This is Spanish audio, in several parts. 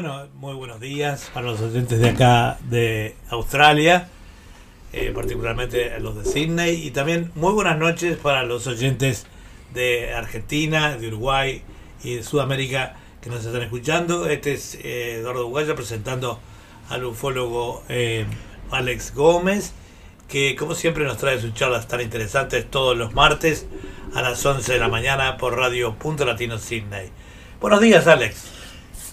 Bueno, muy buenos días para los oyentes de acá de Australia, eh, particularmente los de Sydney, y también muy buenas noches para los oyentes de Argentina, de Uruguay y de Sudamérica que nos están escuchando. Este es eh, Eduardo Uguaya presentando al ufólogo eh, Alex Gómez, que como siempre nos trae sus charlas tan interesantes todos los martes a las 11 de la mañana por Radio Punto Latino Sydney. Buenos días, Alex.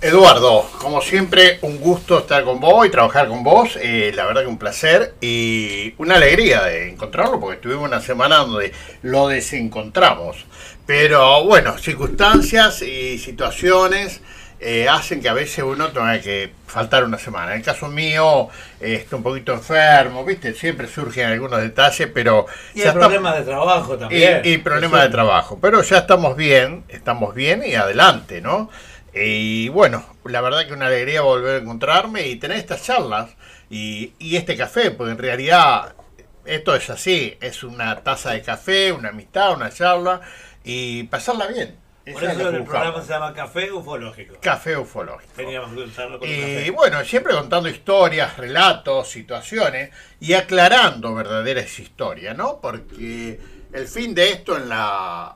Eduardo, como siempre, un gusto estar con vos y trabajar con vos. Eh, la verdad que un placer y una alegría de encontrarlo porque estuvimos una semana donde lo desencontramos. Pero bueno, circunstancias y situaciones eh, hacen que a veces uno tenga que faltar una semana. En el caso mío, eh, estoy un poquito enfermo, ¿viste? Siempre surgen algunos detalles, pero... Y hay problemas de trabajo también. Y, y problemas de trabajo. Pero ya estamos bien, estamos bien y adelante, ¿no? Y bueno, la verdad que una alegría volver a encontrarme y tener estas charlas y, y este café, porque en realidad esto es así, es una taza de café, una amistad, una charla y pasarla bien. Por eso el programa se llama Café Ufológico. Café Ufológico. Teníamos que usarlo con Y café. bueno, siempre contando historias, relatos, situaciones y aclarando verdaderas historias, ¿no? Porque el fin de esto en la,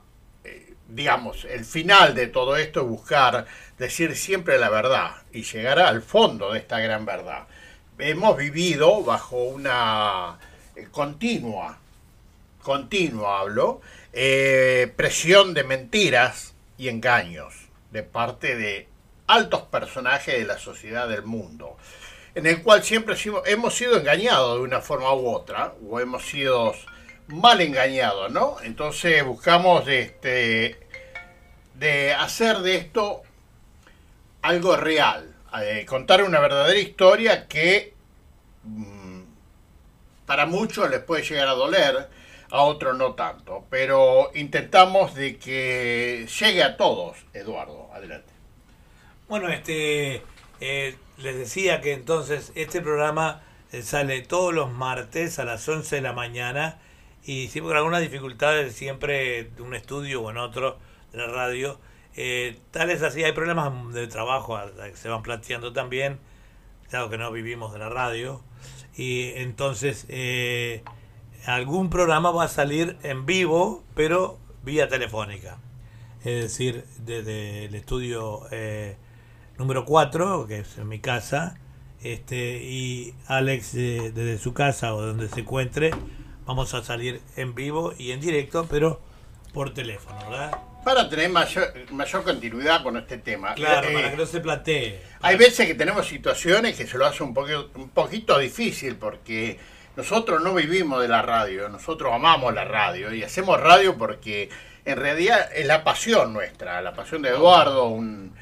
digamos, el final de todo esto es buscar decir siempre la verdad y llegar al fondo de esta gran verdad. Hemos vivido bajo una eh, continua, continua hablo, eh, presión de mentiras y engaños de parte de altos personajes de la sociedad del mundo, en el cual siempre hemos- sido engañados de una forma u otra, o hemos sido mal engañados, ¿no? Entonces buscamos este, de hacer de esto algo real, eh, contar una verdadera historia que mm, para muchos les puede llegar a doler, a otros no tanto, pero intentamos de que llegue a todos, Eduardo, adelante. Bueno, este eh, les decía que entonces este programa eh, sale todos los martes a las 11 de la mañana y siempre con algunas dificultades siempre de un estudio o en otro de la radio. Eh, tal es así, hay problemas de trabajo que se van planteando también, dado que no vivimos de la radio. Y entonces eh, algún programa va a salir en vivo, pero vía telefónica. Es decir, desde el estudio eh, número 4, que es en mi casa, este, y Alex eh, desde su casa o donde se encuentre, vamos a salir en vivo y en directo, pero por teléfono, ¿verdad? Para tener mayor, mayor continuidad con este tema. Claro, eh, para que no se platee. Hay veces que tenemos situaciones que se lo hace un, poquito, un poquito difícil porque nosotros no vivimos de la radio, nosotros amamos la radio y hacemos radio porque en realidad es la pasión nuestra, la pasión de Eduardo, un,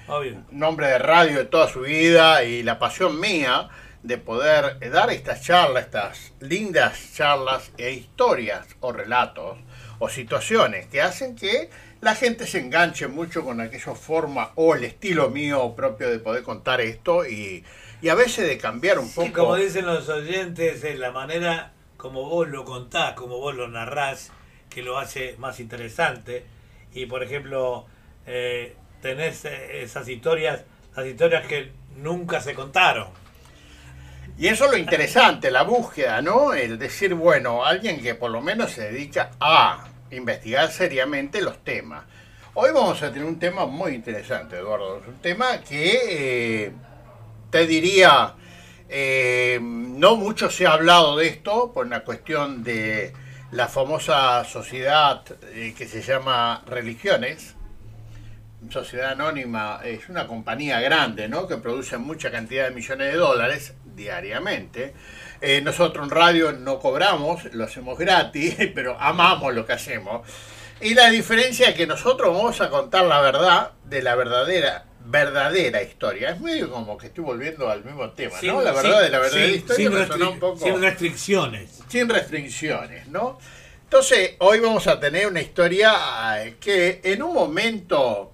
un hombre de radio de toda su vida y la pasión mía de poder dar estas charlas, estas lindas charlas e historias o relatos o situaciones que hacen que la gente se enganche mucho con aquella forma o el estilo mío propio de poder contar esto y, y a veces de cambiar un Sí, poco. como dicen los oyentes, es la manera como vos lo contás, como vos lo narrás, que lo hace más interesante. Y por ejemplo, eh, tenés eh, esas historias, las historias que nunca se contaron. Y eso es lo interesante, la búsqueda, ¿no? El decir, bueno, alguien que por lo menos se dedica a investigar seriamente los temas. Hoy vamos a tener un tema muy interesante, Eduardo. Un tema que eh, te diría, eh, no mucho se ha hablado de esto por una cuestión de la famosa sociedad eh, que se llama religiones. Sociedad Anónima es una compañía grande, ¿no? Que produce mucha cantidad de millones de dólares diariamente. Eh, nosotros en radio no cobramos, lo hacemos gratis, pero amamos lo que hacemos. Y la diferencia es que nosotros vamos a contar la verdad de la verdadera verdadera historia. Es medio como que estoy volviendo al mismo tema, ¿no? La verdad sin- de la verdadera sin- historia sin me restri- sonó un poco sin restricciones. sin restricciones, ¿no? Entonces, hoy vamos a tener una historia eh, que en un momento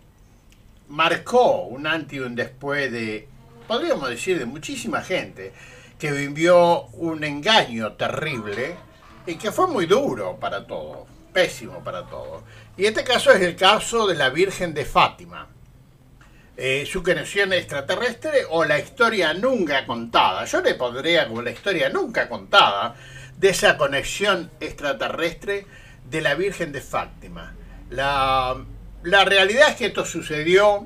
marcó un antes y un después de, podríamos decir, de muchísima gente que vivió un engaño terrible y que fue muy duro para todos, pésimo para todos. Y este caso es el caso de la Virgen de Fátima. eh, su conexión extraterrestre o la historia nunca contada. Yo le pondría como la historia nunca contada de esa conexión extraterrestre de la Virgen de Fátima. La, la realidad es que esto sucedió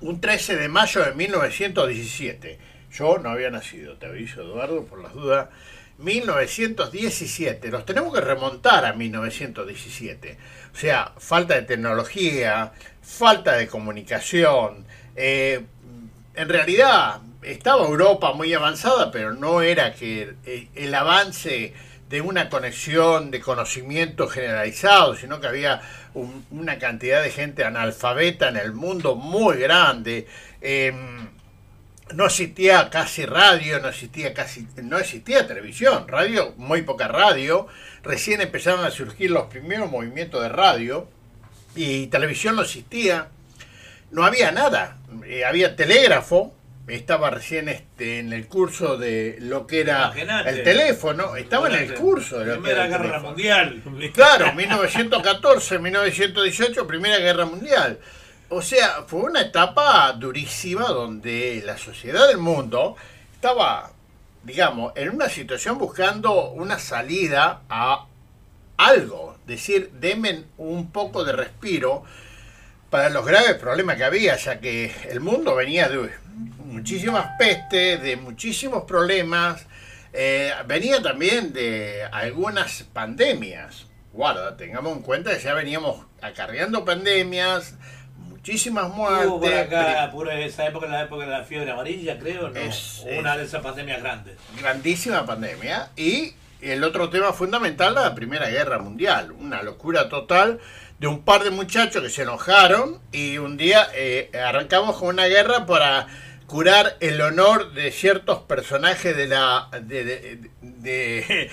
un 13 de mayo de 1917. Yo no había nacido, te aviso Eduardo, por las dudas. 1917, los tenemos que remontar a 1917. O sea, falta de tecnología, falta de comunicación. Eh, en realidad estaba Europa muy avanzada, pero no era que el, avance de una conexión de conocimiento generalizado, sino que había una cantidad de gente analfabeta en el mundo muy grande. Em, no existía casi radio, no existía casi, no existía televisión, radio, muy poca radio, recién empezaron a surgir los primeros movimientos de radio y televisión no existía, no había nada, eh, había telégrafo, estaba recién este, en el curso de lo que era el teléfono, estaba en el curso de la Primera Guerra Mundial. Claro, 1914, 1918, Primera Guerra Mundial. O sea, fue una etapa durísima donde la sociedad del mundo estaba, digamos, en una situación buscando una salida a algo, decir, denme un poco de respiro para los graves problemas que había, ya que el mundo venía de muchísimas pestes, de muchísimos problemas, eh, venía también de algunas pandemias. Guarda, tengamos en cuenta que ya veníamos acarreando pandemias, muchísimas muertes. Hubo por acá, por esa época, la época de la fiebre amarilla, creo, ¿no? una de esas pandemias grandes. Grandísima pandemia. Y el otro tema fundamental, la Primera Guerra Mundial. Una locura total de un par de muchachos que se enojaron y un día eh, arrancamos con una guerra para curar el honor de ciertos personajes de la de, de,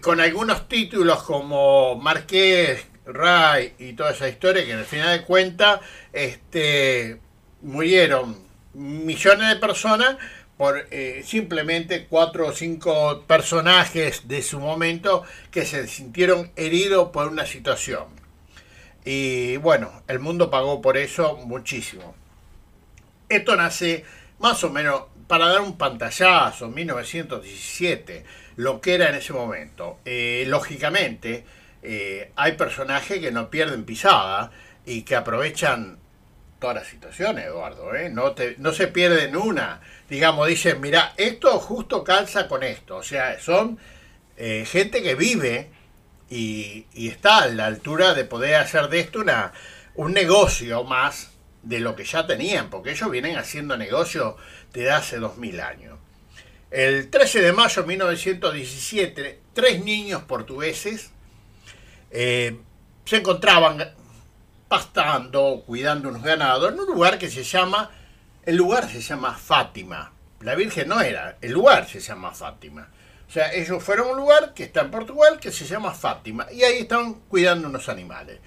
con algunos títulos como Marqués, Ray y toda esa historia que en el final de cuentas este, murieron millones de personas por eh, simplemente cuatro o cinco personajes de su momento que se sintieron heridos por una situación. Y bueno, el mundo pagó por eso muchísimo. Esto nace más o menos para dar un pantallazo, 1917, lo que era en ese momento. Eh, lógicamente, eh, hay personajes que no pierden pisada y que aprovechan todas las situaciones, Eduardo. ¿eh? No, se pierden una. Digamos, dicen, mira, esto justo calza con esto. O sea, son eh, gente que vive y, y, está a la altura de poder hacer de esto una, un negocio más de lo que ya tenían, porque ellos vienen haciendo negocio desde hace 2000 años. El 13 de mayo de 1917, tres niños portugueses eh, se encontraban pastando, cuidando unos ganados, en un lugar que se llama, el lugar se llama Fátima. La Virgen no era, el lugar se llama Fátima. O sea, ellos fueron a un lugar que está en Portugal que se llama Fátima y ahí estaban cuidando unos animales.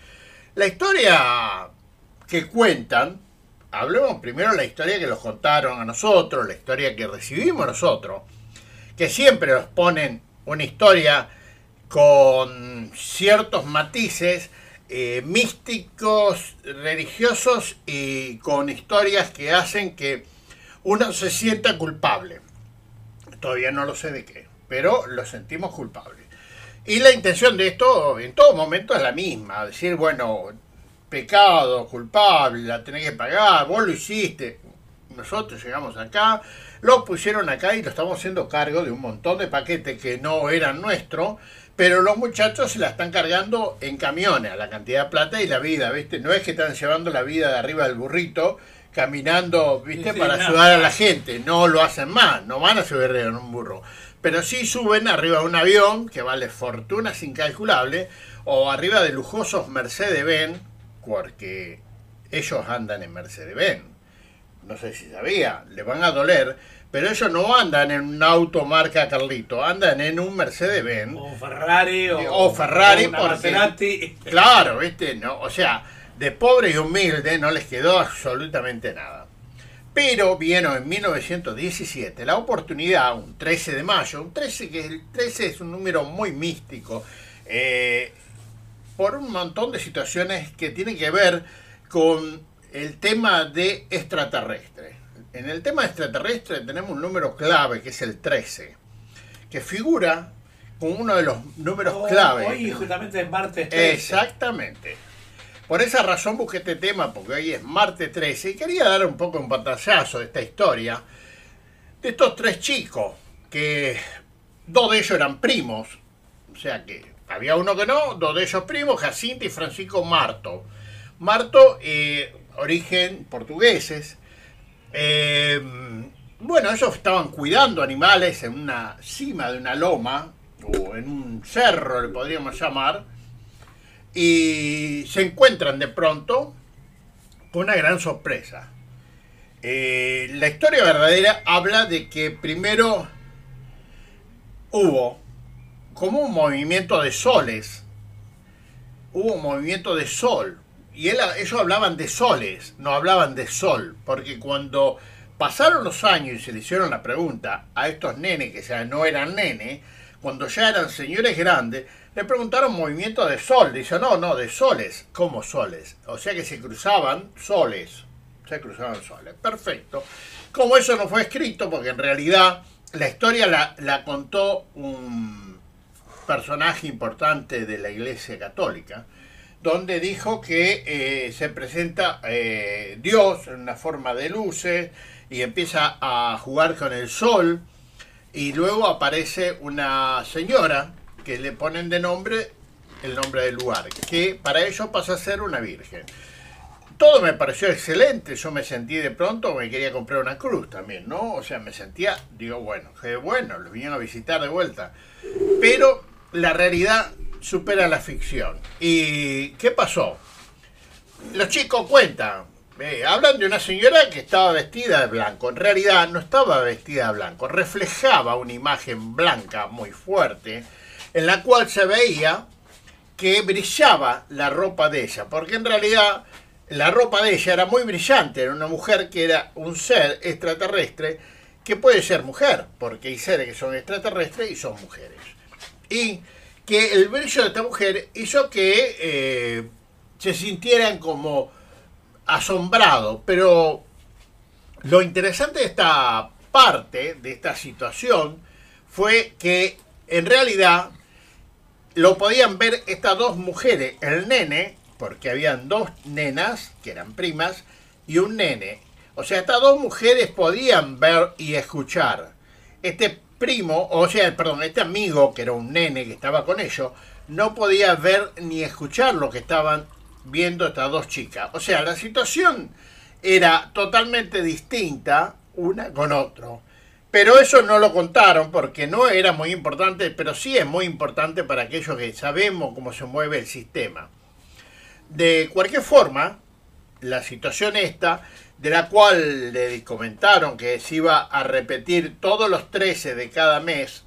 La historia que cuentan, hablemos primero de la historia que los contaron a nosotros, la historia que recibimos nosotros, que siempre nos ponen una historia con ciertos matices eh, místicos, religiosos y con historias que hacen que uno se sienta culpable. Todavía no lo sé de qué, pero lo sentimos culpable. Y la intención de esto en todo momento es la misma, decir, bueno, pecado, culpable, la tenés que pagar, vos lo hiciste, nosotros llegamos acá, lo pusieron acá y lo estamos haciendo cargo de un montón de paquetes que no eran nuestros, pero los muchachos se la están cargando en camiones a la cantidad de plata y la vida, ¿viste? No es que están llevando la vida de arriba del burrito, caminando, ¿viste? Para ayudar a la gente. No lo hacen más, no van a subir en un burro. Pero sí suben arriba de un avión que vale fortunas incalculables o arriba de lujosos Mercedes-Benz, porque ellos andan en Mercedes-Benz. No sé si sabía, le van a doler pero ellos no andan en un auto marca Carlito, andan en un Mercedes-Benz. O Ferrari o, o Ferrari. porque, Claro, ¿viste? No, o sea, de pobre y humilde no les quedó absolutamente nada. Pero vino en 1917 la oportunidad, un 13 de mayo, un 13 que el 13 es un número muy místico, eh, por un montón de situaciones que tienen que ver con el tema de extraterrestre. En el tema extraterrestre tenemos un número clave que es el 13, que figura como uno de los números Oh, clave. Hoy justamente es martes 13. Exactamente. Por esa razón busqué este tema, porque hoy es martes 13, y quería dar un poco un pantallazo de esta historia de estos tres chicos, que dos de ellos eran primos, o sea que había uno que no, dos de ellos primos, Jacinto y Francisco Marto. Marto, eh, origen portugueses. Eh, bueno, ellos estaban cuidando animales en una cima de una loma, o en un cerro, le podríamos llamar, y se encuentran de pronto con una gran sorpresa. Eh, la historia verdadera habla de que primero hubo como un movimiento de soles, hubo un movimiento de sol, y él- ellos hablaban de soles, no hablaban de sol, porque cuando pasaron los años y se le hicieron la pregunta a estos nenes que ya no eran nenes, cuando ya eran señores grandes, le preguntaron movimiento de sol. Dice, no, no, de soles. ¿Cómo soles? O sea que se cruzaban soles. Se cruzaban soles. Perfecto. Como eso no fue escrito, porque en realidad la historia la, la contó un personaje importante de la Iglesia Católica, donde dijo que eh, se presenta eh, Dios en una forma de luces y empieza a jugar con el sol y luego aparece una señora que le ponen de nombre el nombre del lugar, que para ello pasa a ser una virgen. Todo me pareció excelente, yo me sentí de pronto, me quería comprar una cruz también, ¿no? O sea, me sentía, digo, bueno, qué bueno, los vinieron a visitar de vuelta. Pero la realidad supera la ficción. ¿Y qué pasó? Los chicos cuentan, eh, hablan de una señora que estaba vestida de blanco. En realidad no estaba vestida de blanco, reflejaba una imagen blanca muy fuerte, en la cual se veía que brillaba la ropa de ella, porque en realidad la ropa de ella era muy brillante, era una mujer que era un ser extraterrestre que puede ser mujer, porque hay seres que son extraterrestres y son mujeres. Y que el brillo de esta mujer hizo que eh, se sintieran como asombrados, pero lo interesante de esta parte, de esta situación, fue que en realidad lo podían ver estas dos mujeres, el nene, porque habían dos nenas que eran primas, y un nene. O sea, estas dos mujeres podían ver y escuchar. Este primo, o sea, perdón, este amigo, que era un nene que estaba con ellos, no podía ver ni escuchar lo que estaban viendo estas dos chicas. O sea, la situación era totalmente distinta una con otro. Pero eso no lo contaron porque no era muy importante, pero sí es muy importante para aquellos que sabemos cómo se mueve el sistema. De cualquier forma, la situación esta, de la cual le comentaron que se iba a repetir todos los 13 de cada mes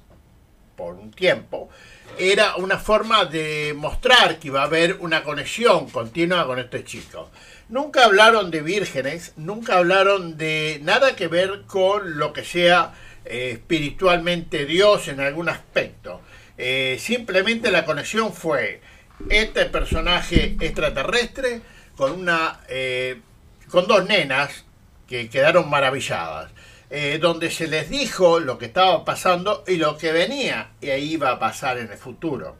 por un tiempo, era una forma de mostrar que iba a haber una conexión continua con estos chicos. Nunca hablaron de vírgenes, nunca hablaron de nada que ver con lo que sea eh, espiritualmente Dios en algún aspecto. Eh, simplemente la conexión fue este personaje extraterrestre con una eh, con dos nenas que quedaron maravilladas. Eh, donde se les dijo lo que estaba pasando y lo que venía y iba a pasar en el futuro.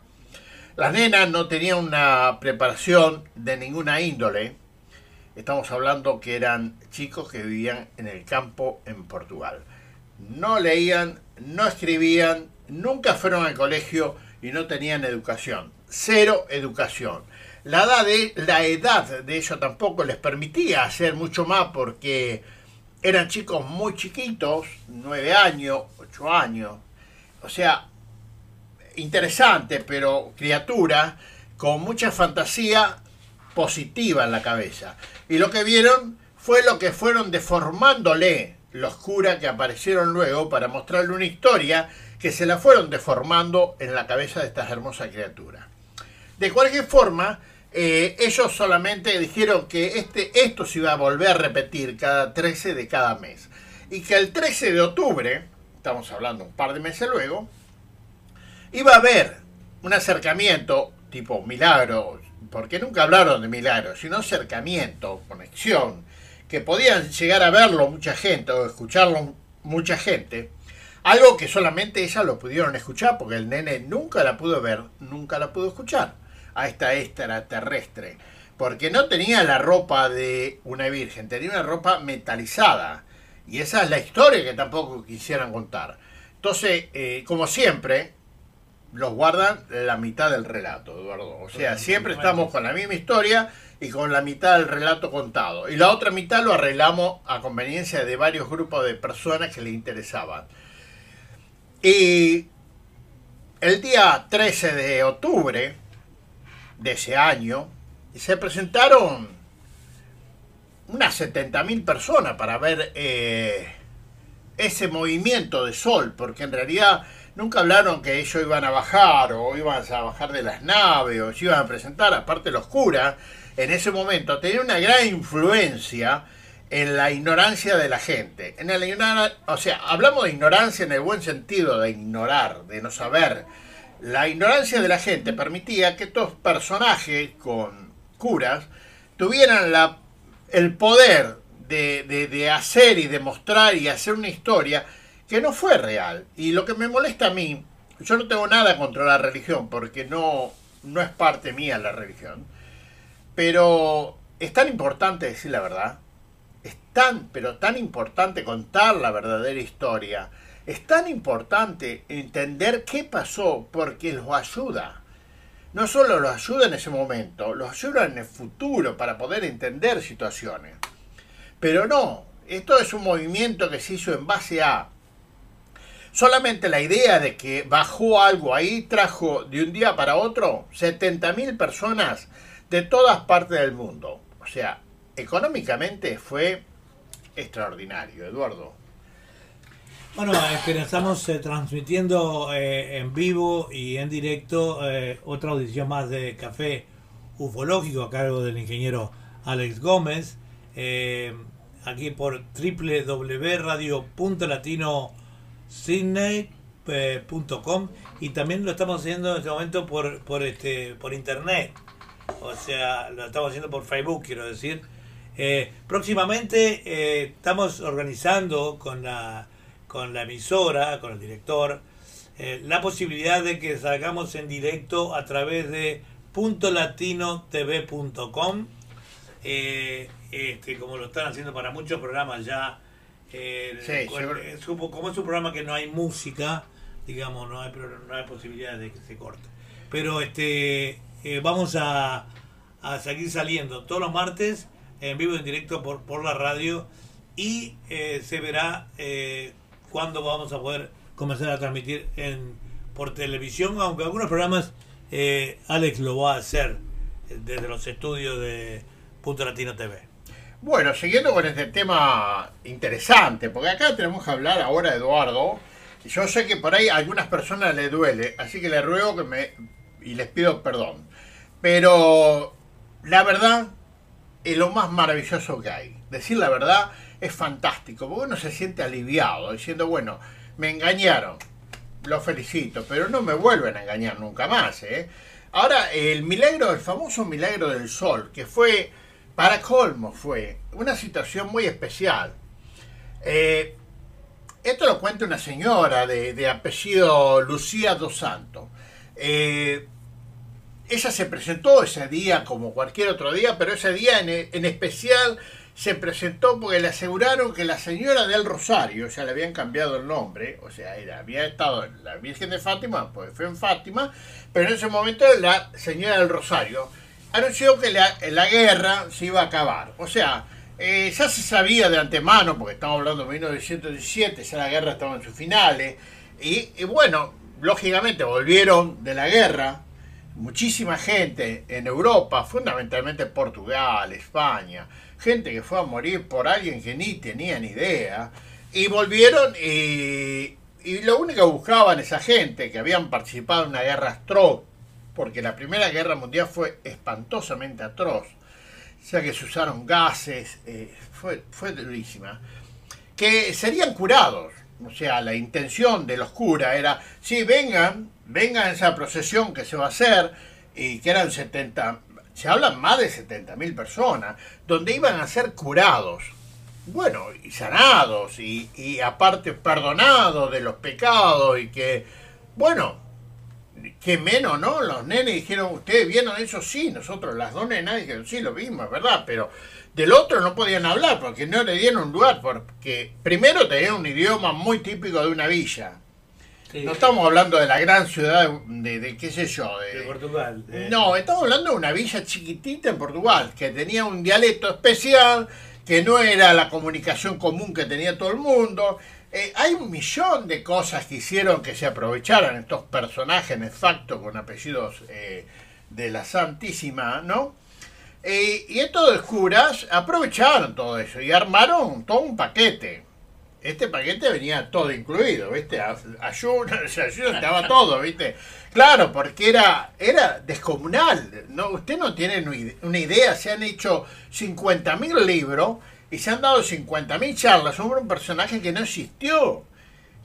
Las nenas no tenían una preparación de ninguna índole. Estamos hablando que eran chicos que vivían en el campo en Portugal. No leían, no escribían, nunca fueron al colegio y no tenían educación. Cero educación. La edad de, la edad de ellos tampoco les permitía hacer mucho más porque eran chicos muy chiquitos, nueve años, ocho años. O sea, interesante, pero criatura con mucha fantasía positiva en la cabeza. Y lo que vieron fue lo que fueron deformándole los curas que aparecieron luego para mostrarle una historia que se la fueron deformando en la cabeza de estas hermosas criaturas. De cualquier forma, eh, ellos solamente dijeron que este, esto se iba a volver a repetir cada 13 de cada mes. Y que el 13 de octubre, estamos hablando un par de meses luego, iba a haber un acercamiento tipo milagro porque nunca hablaron de milagros, sino acercamiento, conexión, que podían llegar a verlo mucha gente o escucharlo mucha gente, algo que solamente ellas lo pudieron escuchar porque el nene nunca la pudo ver, nunca la pudo escuchar a esta extraterrestre, porque no tenía la ropa de una virgen, tenía una ropa metalizada. Y esa es la historia que tampoco quisieran contar. Entonces, eh, como siempre, los guardan la mitad del relato, Eduardo. O sea, siempre estamos con la misma historia y con la mitad del relato contado. Y la otra mitad lo arreglamos a conveniencia de varios grupos de personas que le interesaban. Y el día 13 de octubre de ese año se presentaron unas 70.000 personas para ver eh, ese movimiento de sol, porque en realidad nunca hablaron que ellos iban a bajar o iban a bajar de las naves o se iban a presentar, aparte los curas, en ese momento tenían una gran influencia en la ignorancia de la gente. En el o sea, hablamos de ignorancia en el buen sentido, de ignorar, de no saber. La ignorancia de la gente permitía que estos personajes con curas tuvieran el poder de, de hacer y demostrar y hacer una historia que no fue real. Y lo que me molesta a mí, yo no tengo nada contra la religión, porque no, no es parte mía la religión, pero es tan importante decir la verdad, es tan, pero tan importante contar la verdadera historia, es tan importante entender qué pasó, porque los ayuda. No solo los ayuda en ese momento, los ayuda en el futuro para poder entender situaciones. Pero no, esto es un movimiento que se hizo en base a Solamente la idea de que bajó algo ahí trajo de un día para otro 70.000 personas de todas partes del mundo. O sea, económicamente fue extraordinario, Eduardo. Bueno, que estamos eh, transmitiendo eh, en vivo y en directo eh, otra audición más de Café Ufológico a cargo del ingeniero Alex Gómez, aquí por www.radio.latino.com sydney.com y también lo estamos haciendo en este momento por, por, este, por internet. O sea, lo estamos haciendo por Facebook, quiero decir. Eh, próximamente eh, estamos organizando con la, con la emisora, con el director, eh, la posibilidad de que salgamos en directo a través de puntolatinotv.com, este, como lo están haciendo para muchos programas ya eh, como es un programa que no hay música, digamos, no hay, no hay posibilidad de que se corte. Pero este eh, vamos a, a, seguir saliendo todos los martes en vivo en directo por, por la radio y eh, se verá eh, cuándo vamos a poder comenzar a transmitir por televisión, aunque algunos programas Alex lo va a hacer desde los estudios de Punto Latino TV. Bueno, siguiendo con este tema interesante, porque acá tenemos que hablar ahora, Eduardo. Yo sé que por ahí a algunas personas le duele, así que le ruego que me. y les pido perdón. Pero la verdad es lo más maravilloso que hay. Decir la verdad es fantástico, porque uno se siente aliviado, diciendo, bueno, me engañaron, lo felicito, pero no me vuelven a engañar nunca más. ¿eh? Ahora, el milagro, el famoso milagro del sol, que fue para colmo fue una situación muy especial. Eh, esto lo cuenta una señora de, apellido Lucía dos Santos. Eh, ella se presentó ese día como cualquier otro día, pero ese día en, especial se presentó porque le aseguraron que la señora del Rosario, o sea, le habían cambiado el nombre, o sea, era, había estado la Virgen de Fátima, pues fue en Fátima, pero en ese momento la señora del Rosario anunció que la, guerra se iba a acabar. O sea, eh, ya se sabía de antemano, porque estamos hablando de 1917, ya la guerra estaba en sus finales, y, bueno, lógicamente volvieron de la guerra muchísima gente en Europa, fundamentalmente Portugal, España, gente que fue a morir por alguien que ni tenía ni idea, y volvieron y, lo único que buscaban esa gente que habían participado en una guerra atroz porque la Primera Guerra Mundial fue espantosamente atroz, ya que se usaron gases, eh, fue, fue durísima, que serían curados. O sea, la intención de los curas era, sí, vengan, vengan esa procesión que se va a hacer, y que eran 70, se hablan más de 70.000 personas, donde iban a ser curados, bueno, y sanados, y, y aparte perdonados de los pecados, y que, bueno, que menos, ¿no? Los nenes dijeron, ¿ustedes vieron eso? Sí, nosotros, las dos nenas dijeron, sí, lo vimos, es verdad, pero del otro no podían hablar porque no le dieron lugar, porque primero tenían un idioma muy típico de una villa. No estamos hablando de la gran ciudad de, de, qué sé yo, de, Portugal. No, estamos hablando de una villa chiquitita en Portugal, que tenía un dialecto especial, que no era la comunicación común que tenía todo el mundo. Eh, hay un millón de cosas que hicieron que se aprovecharan estos personajes nefactos con apellidos eh, de la Santísima, ¿no? Eh, y estos curas aprovecharon todo eso y armaron todo un paquete este paquete venía todo incluido, ¿viste? Ayuno, ayuno, estaba todo, ¿viste? Claro, porque era, era descomunal. No, usted no tiene una idea, se han hecho 50.000 libros y se han dado 50.000 charlas sobre un personaje que no existió.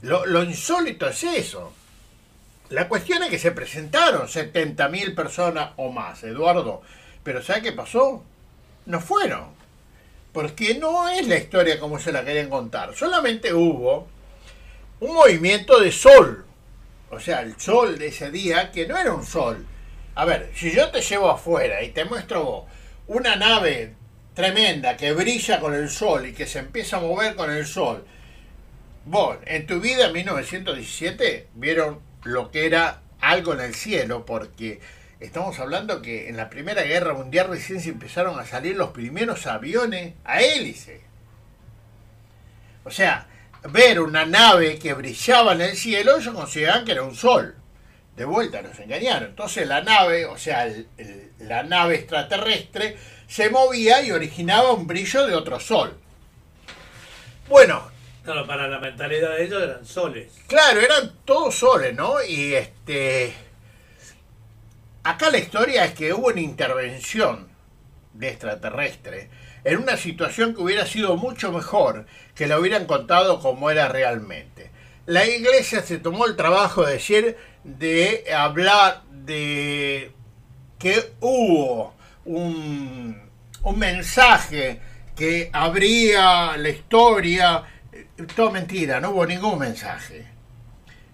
Lo, lo insólito es eso. La cuestión es que se presentaron 70.000 personas o más, Eduardo. Pero ¿sabe qué pasó? No fueron porque no es la historia como se la querían contar. Solamente hubo un movimiento de sol. O sea, el sol de ese día, que no era un sol. A ver, si yo te llevo afuera y te muestro una nave tremenda que brilla con el sol y que se empieza a mover con el sol, vos en tu vida en 1917 vieron lo que era algo en el cielo, porque Estamos hablando que en la Primera Guerra Mundial recién se empezaron a salir los primeros aviones a hélice. O sea, ver una nave que brillaba en el cielo, ellos consideraban que era un sol. De vuelta nos engañaron. Entonces la nave, o sea, la nave extraterrestre, se movía y originaba un brillo de otro sol. Bueno. Claro, para la mentalidad de ellos eran soles. Claro, eran todos soles, ¿no? Y este Acá la historia es que hubo una intervención de extraterrestre en una situación que hubiera sido mucho mejor que la hubieran contado como era realmente. La iglesia se tomó el trabajo de decir, de hablar de que hubo un, un mensaje que habría la historia. Todo mentira, no hubo ningún mensaje.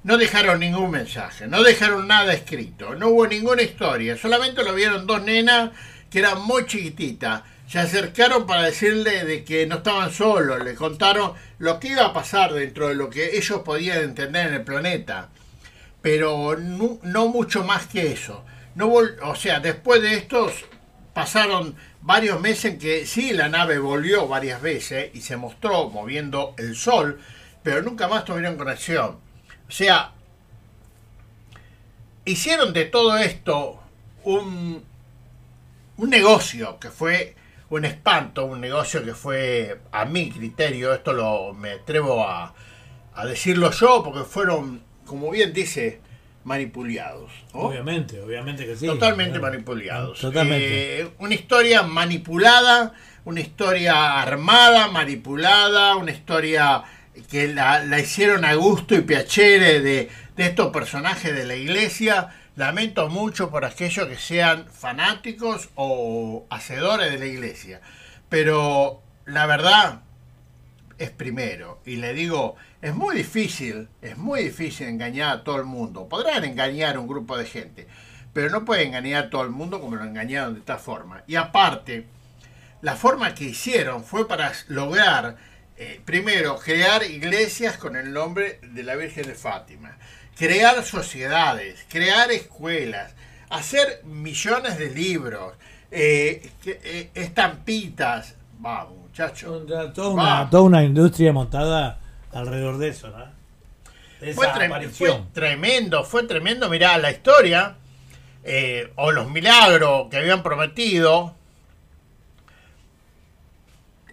No dejaron ningún mensaje, no dejaron nada escrito, no hubo ninguna historia, solamente lo vieron dos nenas que eran muy chiquititas. Se acercaron para decirle de que no estaban solos, le contaron lo que iba a pasar dentro de lo que ellos podían entender en el planeta, pero no, mucho más que eso. No o sea, después de estos pasaron varios meses en que sí, la nave volvió varias veces y se mostró moviendo el sol, pero nunca más tuvieron conexión. O sea, hicieron de todo esto un, un negocio que fue un espanto, un negocio que fue, a mi criterio, esto lo me atrevo a, decirlo yo, porque fueron, como bien dice, manipulados. Obviamente, obviamente que sí. Totalmente manipulados. Totalmente. Eh, una historia manipulada, una historia armada, manipulada, una historia que la, hicieron a gusto y piacere de, de estos personajes de la iglesia. Lamento mucho por aquellos que sean fanáticos o hacedores de la iglesia. Pero la verdad es primero. Y le digo, es muy difícil, es muy difícil engañar a todo el mundo. Podrán engañar a un grupo de gente, pero no pueden engañar a todo el mundo como lo engañaron de esta forma. Y aparte, la forma que hicieron fue para lograr eh, primero, crear iglesias con el nombre de la Virgen de Fátima, crear sociedades, crear escuelas, hacer millones de libros, eh, eh, estampitas. Vamos, muchachos. Toda una, industria montada alrededor de eso, ¿no? fue, tremendo, fue tremendo. Mirá, la historia o los milagros que habían prometido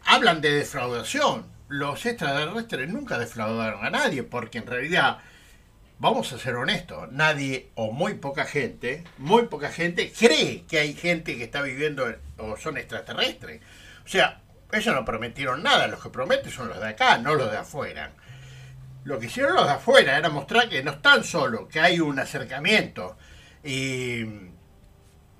hablan de defraudación los extraterrestres nunca defraudaron a nadie, porque en realidad, vamos a ser honestos, nadie o muy poca gente, muy poca gente cree que hay gente que está viviendo o son extraterrestres. O sea, ellos no prometieron nada, los que prometen son los de acá, no los de afuera. Lo que hicieron los de afuera era mostrar que no están solos, que hay un acercamiento. Y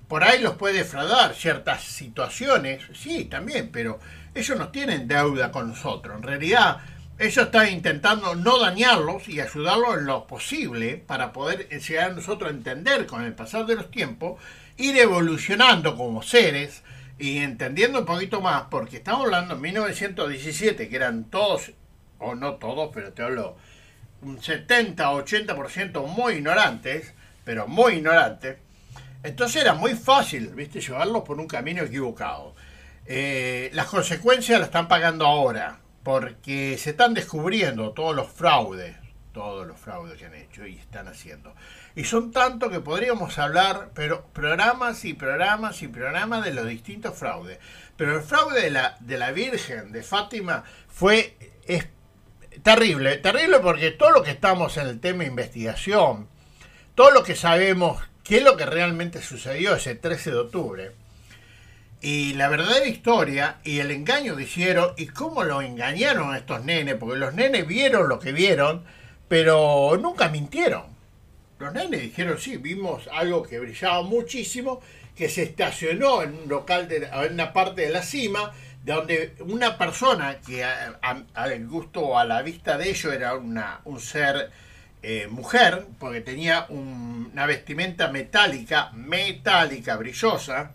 por ahí los puede defraudar ciertas situaciones, sí, también, pero ellos no tienen deuda con nosotros. En realidad, ellos están intentando no dañarlos y ayudarlos en lo posible para poder llegar a nosotros a entender con el pasar de los tiempos, ir evolucionando como seres y entendiendo un poquito más, porque estamos hablando en 1917, que eran todos, o no todos, pero te hablo, un 70-80% muy ignorantes, pero muy ignorantes, entonces era muy fácil, ¿viste? Llevarlos por un camino equivocado. Eh, las consecuencias las están pagando ahora, porque se están descubriendo todos los fraudes, todos los fraudes que han hecho y están haciendo. Y son tanto que podríamos hablar, pero programas y programas y programas de los distintos fraudes. Pero el fraude de la, de la Virgen de Fátima fue terrible, terrible porque todo lo que estamos en el tema de investigación, todo lo que sabemos qué es lo que realmente sucedió ese 13 de octubre. Y la verdadera historia y el engaño que hicieron y cómo lo engañaron a estos nenes, porque los nenes vieron lo que vieron, pero nunca mintieron. Los nenes dijeron, sí, vimos algo que brillaba muchísimo, que se estacionó en un local, de, en una parte de la cima, donde una persona que al gusto o a la vista de ellos era una, un ser eh, mujer, porque tenía una vestimenta metálica, metálica, brillosa,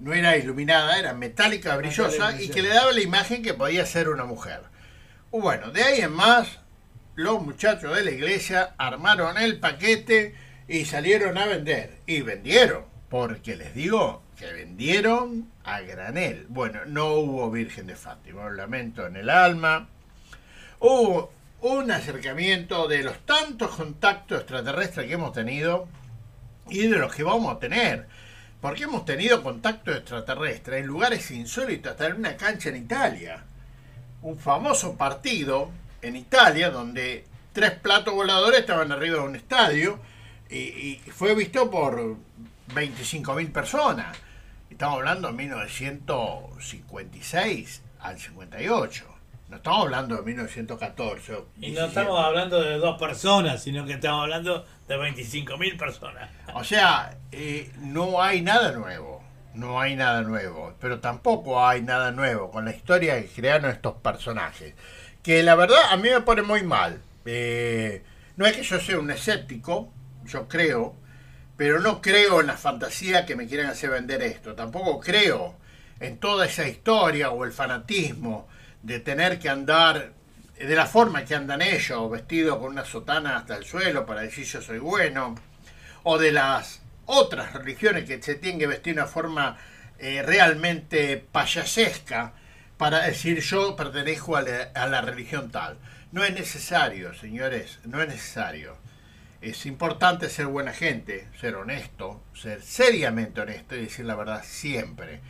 no era iluminada, era metálica, brillosa, y que le daba la imagen que podía ser una mujer. Bueno, de ahí en más, los muchachos de la iglesia armaron el paquete y salieron a vender. Y vendieron, porque les digo que vendieron a granel. Bueno, no hubo Virgen de Fátima, lo lamento en el alma. Hubo un acercamiento de los tantos contactos extraterrestres que hemos tenido y de los que vamos a tener. Porque hemos tenido contacto extraterrestre en lugares insólitos, hasta en una cancha en Italia. Un famoso partido en Italia donde tres platos voladores estaban arriba de un estadio y, fue visto por 25.000 personas. Estamos hablando de 1956 al 58. No estamos hablando de 1914. Y no estamos hablando de dos personas, sino que estamos hablando de 25.000 personas. O sea, eh, no hay nada nuevo. No hay nada nuevo. Pero tampoco hay nada nuevo con la historia que crearon estos personajes. Que la verdad a mí me pone muy mal. Eh, no es que yo sea un escéptico, yo creo, pero no creo en la fantasía que me quieren hacer vender esto. Tampoco creo en toda esa historia o el fanatismo de tener que andar de la forma que andan ellos, vestidos con una sotana hasta el suelo para decir yo soy bueno, o de las otras religiones que se tienen que vestir de una forma eh, realmente payasesca para decir yo pertenezco a la, religión tal. No es necesario, señores, no es necesario. Es importante ser buena gente, ser honesto, ser seriamente honesto y decir la verdad siempre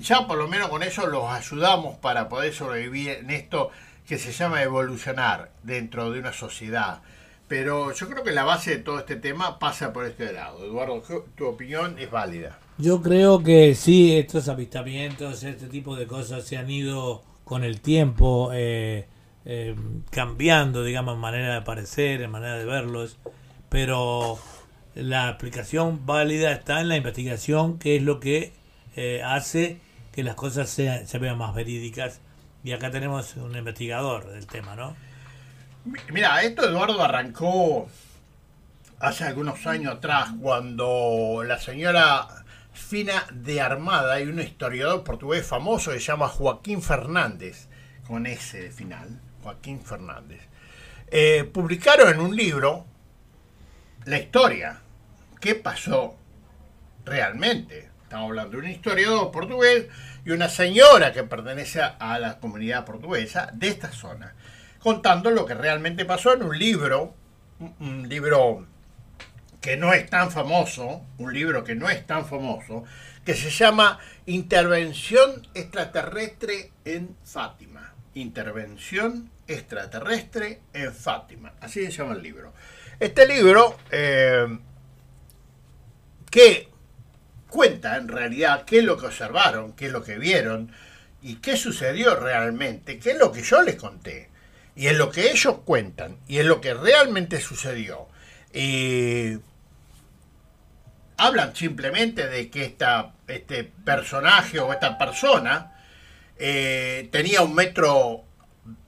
ya por lo menos con eso los ayudamos para poder sobrevivir en esto que se llama evolucionar dentro de una sociedad. Pero yo creo que la base de todo este tema pasa por este lado. Eduardo, tu opinión es válida. Yo creo que sí, estos avistamientos, este tipo de cosas se han ido con el tiempo eh, eh, cambiando, digamos, en manera de aparecer, en manera de verlos, pero la aplicación válida está en la investigación, que es lo que eh, hace que las cosas se, se vean más verídicas. Y acá tenemos un investigador del tema, ¿no? Mira, esto Eduardo arrancó hace algunos años atrás cuando la señora Fina de Armada y un historiador portugués famoso se llama Joaquín Fernández, con ese de final, Joaquín Fernández, eh, publicaron en un libro la historia, qué pasó realmente Estamos hablando de un historiador portugués y una señora que pertenece a la comunidad portuguesa de esta zona, contando lo que realmente pasó en un libro, un libro que no es tan famoso, un libro que no es tan famoso, que se llama Intervención extraterrestre en Fátima. Intervención extraterrestre en Fátima. Así se llama el libro. Este libro, eh, que cuenta en realidad qué es lo que observaron, qué es lo que vieron y qué sucedió realmente, qué es lo que yo les conté. Y es lo que ellos cuentan y es lo que realmente sucedió. hablan simplemente de que esta, este personaje o esta persona eh, tenía un metro,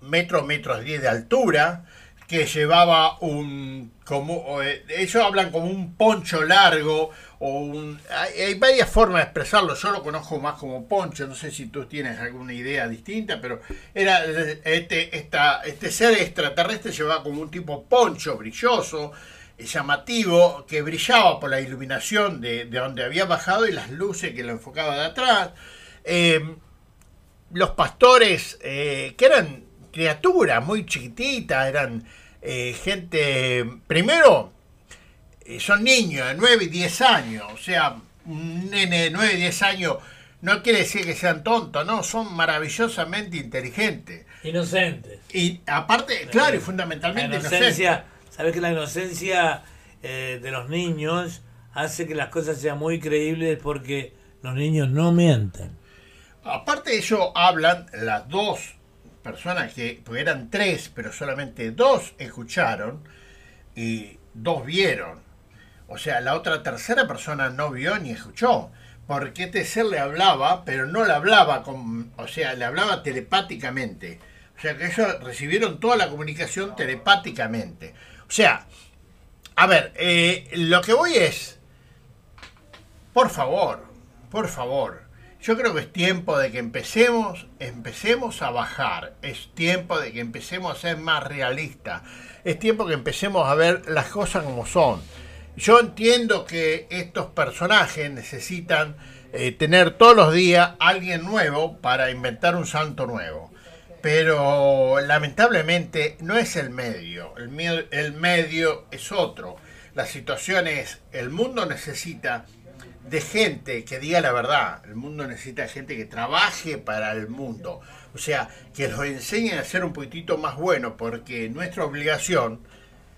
metro, metros diez de altura, que llevaba un como eh, ellos hablan como un poncho largo o un hay, varias formas de expresarlo. Yo lo conozco más como poncho no sé si tú tienes alguna idea distinta pero era este esta, este ser extraterrestre llevaba como un tipo poncho brilloso eh, llamativo que brillaba por la iluminación de, donde había bajado y las luces que lo enfocaban de atrás. Eh, los pastores que eran criaturas muy chiquititas eran eh, gente, primero, eh, son niños de 9 y 10 años, o sea, un nene de 9 y 10 años no quiere decir que sean tontos, no, son maravillosamente inteligentes. Inocentes. Y aparte, claro, y fundamentalmente la inocencia, Sabes que la inocencia eh, de los niños hace que las cosas sean muy creíbles porque los niños no mienten. Aparte ellos hablan, las dos personas que, porque eran tres, pero solamente dos escucharon y dos vieron. O sea, la otra tercera persona no vio ni escuchó. Porque ser le hablaba, pero no le hablaba con, o sea, le hablaba telepáticamente. O sea que ellos recibieron toda la comunicación telepáticamente. O sea, a ver, eh, lo que voy es, por favor, por favor, yo creo que es tiempo de que empecemos, empecemos a bajar, es tiempo de que empecemos a ser más realistas, es tiempo que empecemos a ver las cosas como son. Yo entiendo que estos personajes necesitan eh, tener todos los días alguien nuevo para inventar un santo nuevo. Pero lamentablemente no es el medio, el, el medio es otro. La situación es, el mundo necesita de gente que diga la verdad. El mundo necesita gente que trabaje para el mundo. O sea, que los enseñen a ser un poquitito más bueno, porque nuestra obligación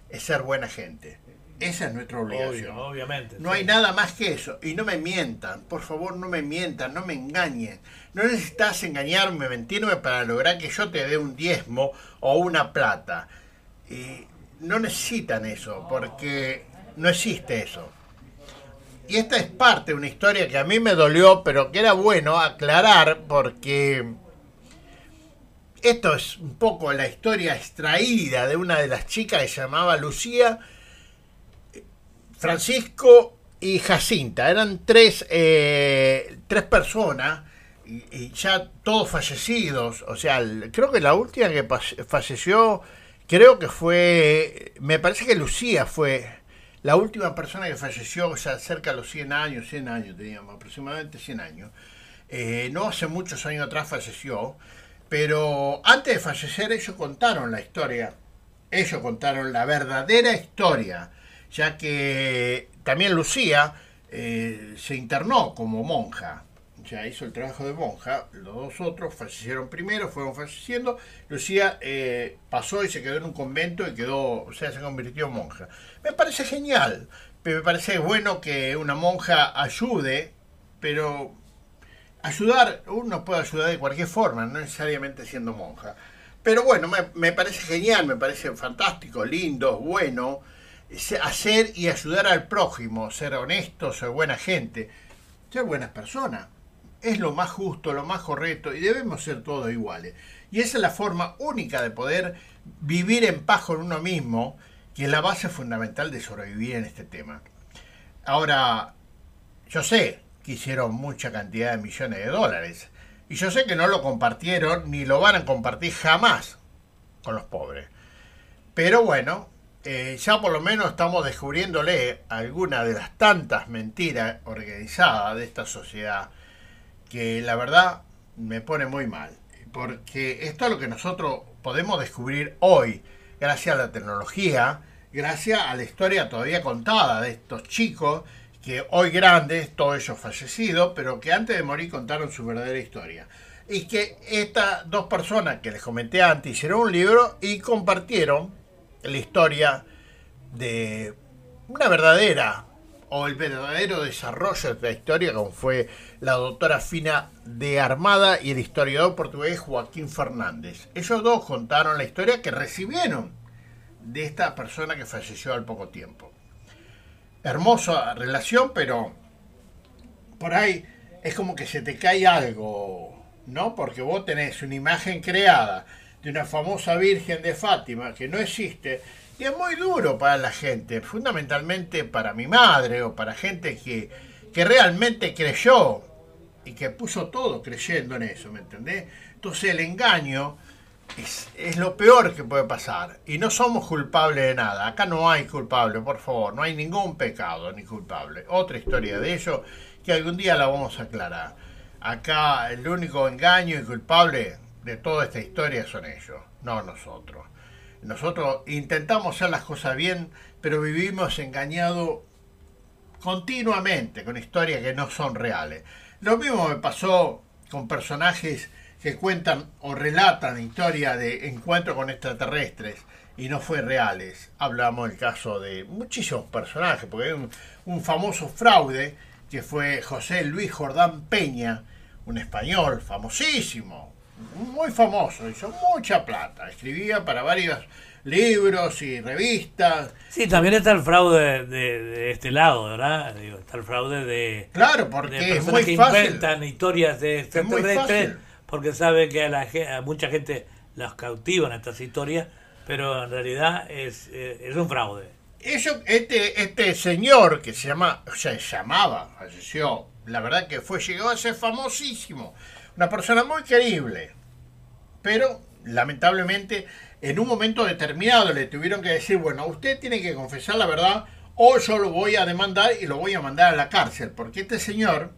es ser buena gente. Esa es nuestra obligación. obviamente. No hay nada más que eso. Y no me mientan, por favor, no me mientan, no me engañen. No necesitas engañarme, mentirme para lograr que yo te dé un diezmo o una plata. Y no necesitan eso, porque no existe eso. Y esta es parte de una historia que a mí me dolió, pero que era bueno aclarar porque esto es un poco la historia extraída de una de las chicas que se llamaba Lucía, Francisco y Jacinta. Eran tres, eh, tres personas y, ya todos fallecidos. O sea, creo que la última que falleció, creo que fue, me parece que Lucía fue la última persona que falleció, o sea, cerca de los 100 años, 100 años teníamos, aproximadamente 100 años, eh, no hace muchos años atrás falleció, pero antes de fallecer ellos contaron la historia, ellos contaron la verdadera historia, ya que también Lucía eh, se internó como monja, ya hizo el trabajo de monja, los dos otros fallecieron primero, fueron falleciendo, Lucía eh, pasó y se quedó en un convento y quedó, o sea, se convirtió en monja. Me parece genial, me parece bueno que una monja ayude, pero ayudar, uno puede ayudar de cualquier forma, no necesariamente siendo monja. Pero bueno, me, me parece genial, me parece fantástico, lindo, bueno, hacer y ayudar al prójimo, ser honesto, ser buena gente, ser buenas personas es lo más justo, lo más correcto y debemos ser todos iguales. Y esa es la forma única de poder vivir en paz con uno mismo, que es la base fundamental de sobrevivir en este tema. Ahora, yo sé que hicieron mucha cantidad de millones de dólares y yo sé que no lo compartieron ni lo van a compartir jamás con los pobres. Pero bueno, eh, ya por lo menos estamos descubriéndole alguna de las tantas mentiras organizadas de esta sociedad que la verdad me pone muy mal, porque esto es lo que nosotros podemos descubrir hoy, gracias a la tecnología, gracias a la historia todavía contada de estos chicos que hoy grandes, todos ellos fallecidos, pero que antes de morir contaron su verdadera historia. Y que estas dos personas que les comenté antes hicieron un libro y compartieron la historia de una verdadera o el verdadero desarrollo de la historia, como fue la doctora Fina de Armada y el historiador portugués Joaquín Fernández. Ellos dos contaron la historia que recibieron de esta persona que falleció al poco tiempo. hermosa relación, pero por ahí es como que se te cae algo, ¿no? Porque vos tenés una imagen creada de una famosa Virgen de Fátima que no existe y es muy duro para la gente, fundamentalmente para mi madre o para gente que, que realmente creyó y que puso todo creyendo en eso, ¿me entendés? Entonces el engaño es, es, lo peor que puede pasar. Y no somos culpables de nada. Acá no hay culpable, por favor. No hay ningún pecado ni culpable. Otra historia de ello que algún día la vamos a aclarar. Acá el único engaño y culpable de toda esta historia son ellos, no nosotros. Nosotros intentamos hacer las cosas bien, pero vivimos engañados continuamente con historias que no son reales. Lo mismo me pasó con personajes que cuentan o relatan historias de encuentro con extraterrestres y no fue reales. Hablamos del caso de muchísimos personajes, porque hay un, un famoso fraude que fue José Luis Jordán Peña, un español famosísimo, muy famoso, hizo mucha plata, escribía para varios libros y revistas. Sí, también está el fraude de, este lado, ¿verdad? está el fraude de. Claro, porque es muy que inventan historias de extraterrestres porque sabe que a, la, a mucha gente las cautivan estas historias, pero en realidad es, eh, es un fraude. Eso, este, este señor que se llama, o sea, llamaba, falleció, la verdad que fue, llegó a ser famosísimo una persona muy querible, pero lamentablemente en un momento determinado le tuvieron que decir, bueno, usted tiene que confesar la verdad o yo lo voy a demandar y lo voy a mandar a la cárcel, porque este señor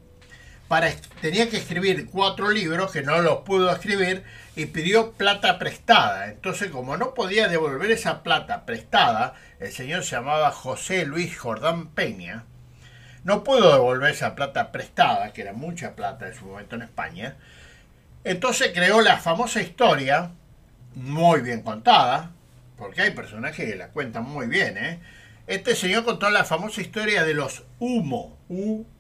para, tenía que escribir cuatro libros que no los pudo escribir y pidió plata prestada. Entonces, como no podía devolver esa plata prestada, el señor se llamaba José Luis Jordán Peña, no pudo devolver esa plata prestada, que era mucha plata en su momento en España. Entonces creó la famosa historia, muy bien contada, porque hay personajes que la cuentan muy bien. ¿eh? Este señor contó la famosa historia de los Humo, U-M-O,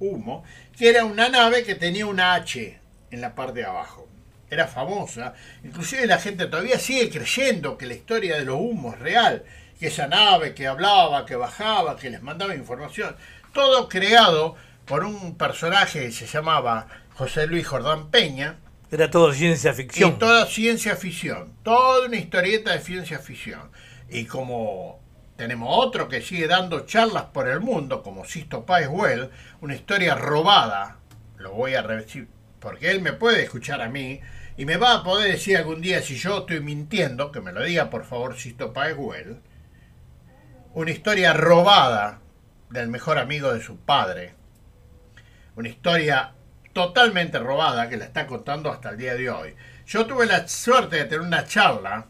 Humo, que era una nave que tenía una H en la parte de abajo. Era famosa, inclusive la gente todavía sigue creyendo que la historia de los humos es real que esa nave que hablaba, que bajaba, que les mandaba información, todo creado por un personaje que se llamaba José Luis Jordán Peña. Era todo ciencia ficción. Y toda ciencia ficción, toda una historieta de ciencia ficción. Y como tenemos otro que sigue dando charlas por el mundo, como Sisto Páez Well, una historia robada, lo voy a repetir, porque él me puede escuchar a mí y me va a poder decir algún día si yo estoy mintiendo, que me lo diga por favor Sisto Páez Well una historia robada del mejor amigo de su padre. Una historia totalmente robada que la está contando hasta el día de hoy. Yo tuve la suerte de tener una charla,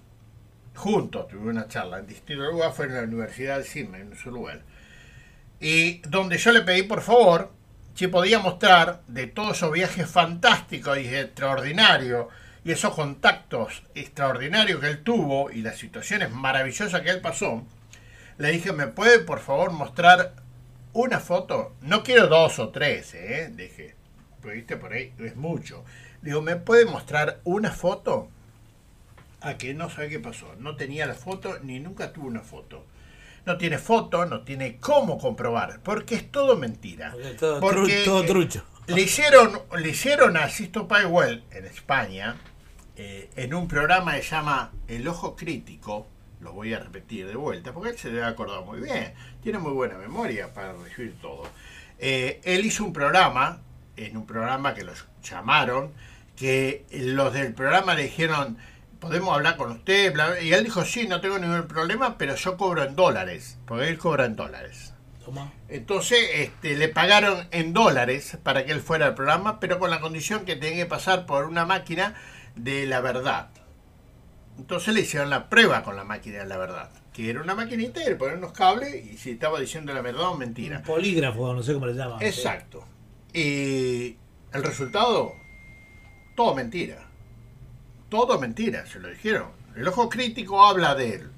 juntos tuve una charla en distintos lugares, fue en la Universidad del Cine, en lugar. y donde yo le pedí por favor si podía mostrar de todos esos viajes fantásticos y extraordinarios y esos contactos extraordinarios que él tuvo y las situaciones maravillosas que él pasó, le dije, ¿me puede por favor mostrar una foto? No quiero dos o tres, ¿eh? Dije, pues viste por ahí, es mucho. Digo, ¿me puede mostrar una foto? A que no sabe qué pasó. No tenía la foto ni nunca tuvo una foto. No tiene foto, no tiene cómo comprobar, porque es todo mentira. Todo, porque, todo trucho. Le hicieron, le hicieron a Sisto Paywell en España, eh, en un programa que se llama El Ojo Crítico, lo voy a repetir de vuelta, porque él se debe acordar muy bien, tiene muy buena memoria para recibir todo. Eh, él hizo un programa, en un programa que los llamaron, que los del programa le dijeron, podemos hablar con usted, y él dijo, sí, no tengo ningún problema, pero yo cobro en dólares, porque él cobra en dólares. Entonces este, le pagaron en dólares para que él fuera al programa, pero con la condición que tenía que pasar por una máquina de la verdad. Entonces le hicieron la prueba con la máquina de la verdad. Que era una maquinita y le ponían unos cables y si estaba diciendo la verdad o mentira. Un polígrafo, no sé cómo le llaman. Exacto. Y el resultado, todo mentira. Todo mentira, se lo dijeron. El ojo crítico habla de él.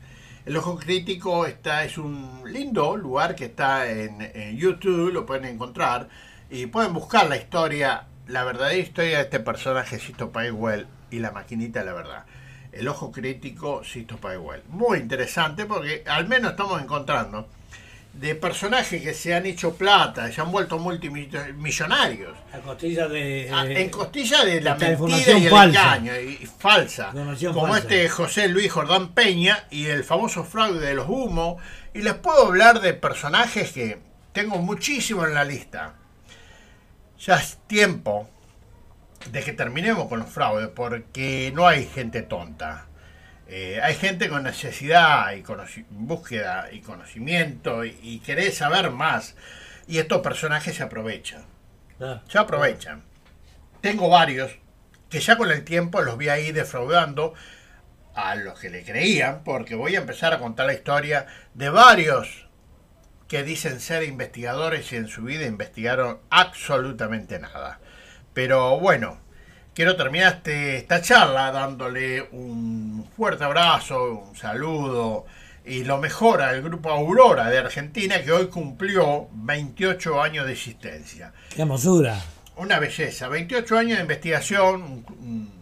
El ojo crítico está, es un lindo lugar que está en, YouTube, lo pueden encontrar y pueden buscar la historia, la verdadera historia de este personaje, Sisto Paywell y la maquinita de la verdad. El ojo crítico Sisto igual Muy interesante porque al menos estamos encontrando de personajes que se han hecho plata, se han vuelto multimillonarios. A costilla de, Ah, eh, en costilla de la mentira y el falsa. engaño, y, y falsa. Como falsa. este José Luis Jordán Peña y el famoso fraude de los humos. Y les puedo hablar de personajes que tengo muchísimo en la lista. Ya es tiempo de que terminemos con los fraudes porque no hay gente tonta. Eh, hay gente con necesidad y búsqueda y conocimiento y, y querer saber más. Y estos personajes se aprovechan. ah, Se aprovechan. Tengo varios que ya con el tiempo los vi ahí defraudando a los que le creían, porque voy a empezar a contar la historia de varios que dicen ser investigadores y en su vida investigaron absolutamente nada. Pero bueno, quiero terminar este- esta charla dándole un fuerte abrazo, un saludo y lo mejor al grupo Aurora de Argentina que hoy cumplió 28 años de existencia. qué hermosura. Una belleza, 28 años de investigación, un,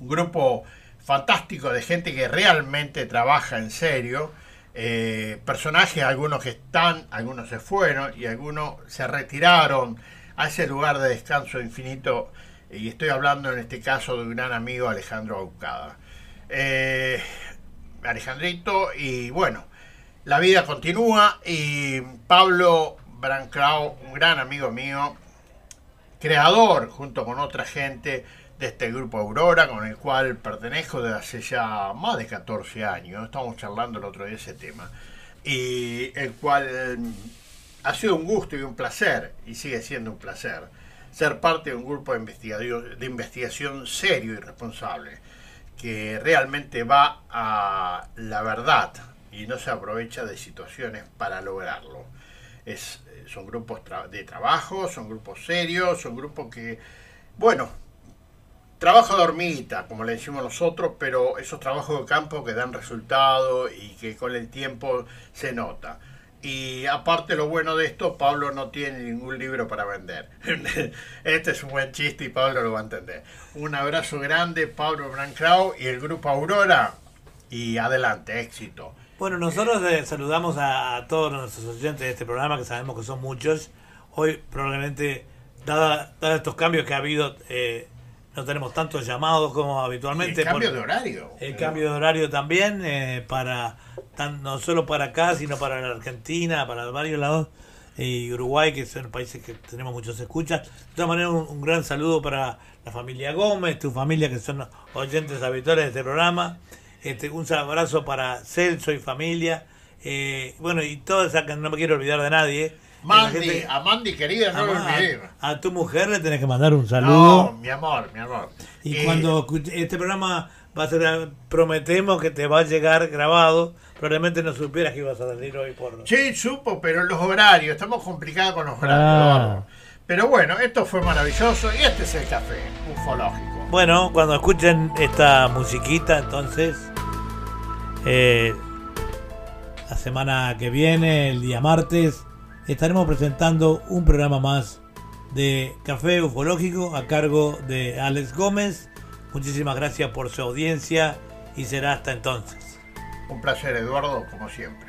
grupo fantástico de gente que realmente trabaja en serio, eh, personajes, algunos que están, algunos se fueron y algunos se retiraron a ese lugar de descanso infinito, y estoy hablando en este caso de un gran amigo Alejandro Aucada. Eh, Alejandrito, y bueno, la vida continúa y Pablo Branclau, un gran amigo mío, creador junto con otra gente de este grupo Aurora, con el cual pertenezco desde hace ya más de 14 años. Estamos charlando el otro día ese tema. Y el cual ha sido un gusto y un placer, y sigue siendo un placer, ser parte de un grupo de de investigación serio y responsable, que realmente va a la verdad y no se aprovecha de situaciones para lograrlo. Es, son grupos de trabajo, son grupos serios, son grupos que, bueno, trabajo de como le decimos nosotros, pero esos trabajos de campo que dan resultado y que con el tiempo se nota. Y aparte lo bueno de esto, Pablo no tiene ningún libro para vender. Este es un buen chiste y Pablo lo va a entender. Un abrazo grande, Pablo Branclau y el grupo Aurora. Y adelante, éxito. Bueno, nosotros eh, saludamos a, todos nuestros oyentes de este programa, que sabemos que son muchos. Hoy probablemente, dada, dada estos cambios que ha habido, eh, no tenemos tantos llamados como Y habitualmente. el cambio de horario. El cambio de horario también, eh, para tan, no solo para acá, sino para la Argentina, para varios lados, y Uruguay, que son países que tenemos muchos escuchas. De todas maneras, un, un gran saludo para la familia Gómez, tu familia, que son oyentes habituales de este programa. Este, un abrazo para Celso y familia. Eh, bueno, y toda esa que no me quiero olvidar de nadie. Mandy, gente- a Mandy querida, no a, a- a tu mujer le tenés que mandar un saludo. No, mi amor, mi amor. Y Eh, cuando este programa va a ser, prometemos que te va a llegar grabado. Probablemente no supieras que ibas a salir hoy por. Sí, supo, pero los horarios, estamos complicados con los horarios. Ah. Pero bueno, esto fue maravilloso y este es el café ufológico. Bueno, cuando escuchen esta musiquita, entonces. eh, la semana que viene, el día martes, estaremos presentando un programa más de Café Ufológico a cargo de Alex Gómez. Muchísimas gracias por su audiencia y será hasta entonces. Un placer, Eduardo, como siempre.